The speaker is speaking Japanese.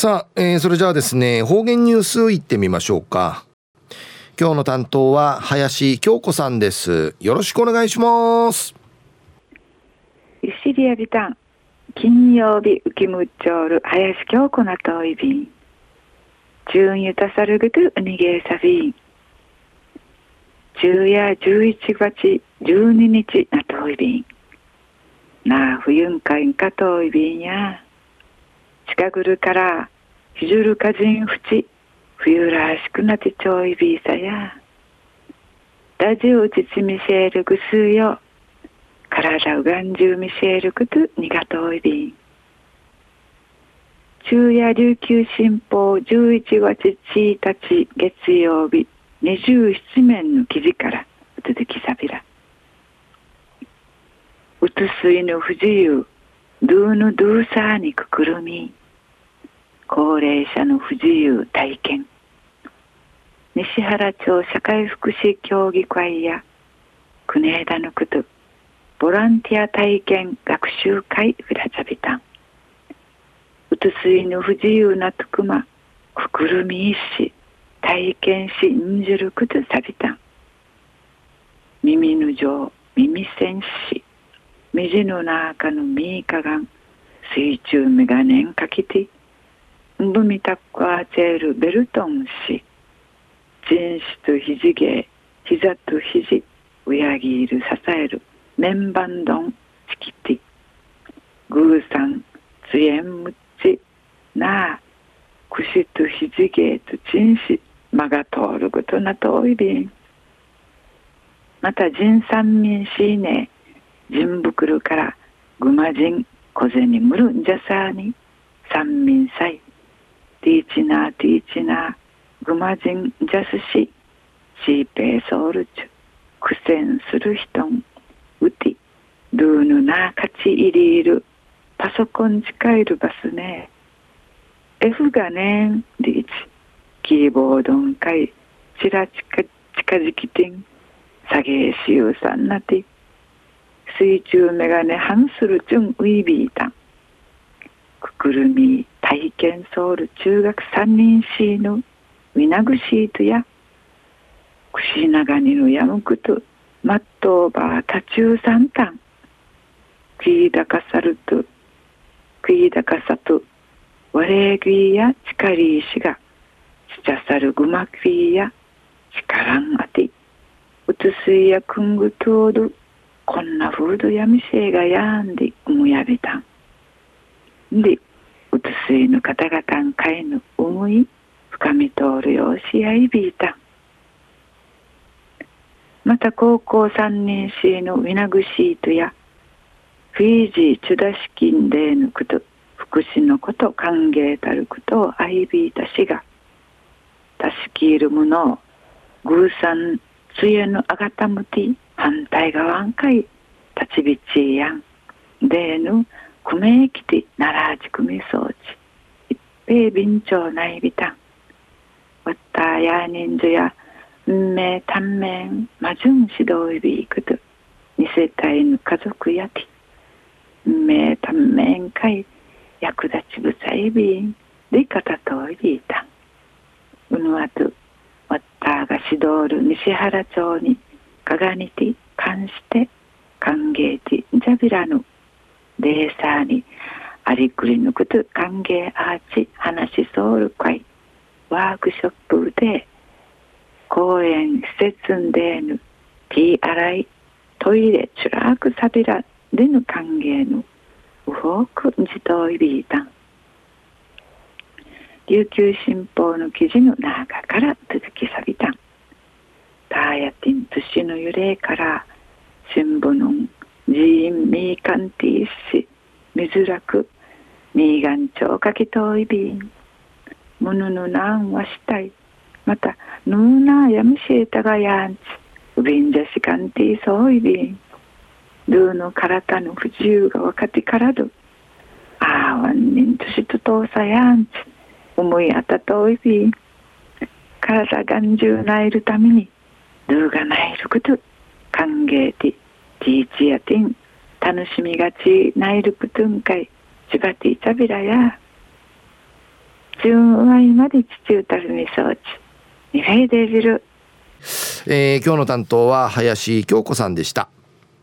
さあ、えー、それじゃあですね、方言ニュースいってみましょうか。今日の担当は林京子さんです。よろしくお願いします。ゆしりやびたん、金曜日浮きむっちょる林京子なといびん。中ゆたさるぐとうにげさびん。昼夜11月12日なといびん。なあ、冬んかいんかといびんや。近ぐるからひじゅるかじんふち冬らしくなってちょいびいさや。ラジオちちみせるぐすよ体うがんじゅうみせるくとにがといびん。昼夜琉球新報11月1日月曜日27面の記事から続きさびら。うつすいの不自由ドゥーヌドゥーサーにくくるみ。高齢者の不自由体験。西原町社会福祉協議会や国枝のことボランティア体験学習会フラザビタンうつすいの不自由なとくまくくるみいし体験しんじるくとさびたん。耳の上耳栓し水の中のミーカガン。水中メガネンかけて。ブミタクアチェールベルトン氏。人種と肘芸膝と肘親ぎいる支える綿板丼チキティ。グーさんつえんむちなあ串と肘芸と人種間が通ることなとおいびん。また人三民しいね人袋からぐま人小銭むるんじゃさに。三民祭。ティーチナーティーチナーグマジンジャスシシーペーソールチュ苦戦する人んウティドゥーヌナーカチイリールパソコン近いるバスね F がねリーチキーボードンかいチラチカ近づきてん下げしゆうさんなて水中メガネハンスルチュンウィービータンくくるみ体験ソウル中学三人シーのウィナグシートやくしながにのやむくとマットーバー多中三単クイーダカサルトクイーダカサトワレーグイやチカリーシがチチャサルグマクイやチカランアティうつすいやくんぐとおるこんなフードやみせいがやんでうむやべたん。でうつすいの方々んかいの思い深み通るようしやいびいた。また高校3年生のウィナグシートやフィージーチュダシキンデーヌクと福祉のこと歓迎たることをあいびいたしがたしきいるものをグーサンつえのあがたむて反対側んかい立ちびちやん。デーヌくめきてならじくみそうち一平便長内びたんわったや人数や運命短面まじゅん指導いびいくと二世帯の家族やき運命短面かい役立ちぶさいびんでかたといびいた。んうぬわとわったが指導る西原町にかがにて関して歓迎てじゃびらぬレーサーにありくりぬくと歓迎アーチ話しソウル会。ワークショップで公園施設んでぬティー洗いトイレチュラークサビラでぬ歓迎のウホーク自動イビータン。琉球新報の記事の中から続きさびた。んターヤティン寿司の揺れから新聞のジーンミーカンティーシミズラクミーガンチョウカキトイビンムヌヌナンワシタイまたヌーナーヤムシエタガヤンチウビンジャシカンティーソイビンルーの体の不自由が分かってからど。ああワンニントシトトーサヤンチ思いあたといびん体がんじゅうないるためにルーがないること。歓迎ティティーチやティン楽しみがちナイルプトゥンカイジバティタビラや純ワイまで父歌るみそうちミフェイデビル。えー、今日の担当は林京子さんでした。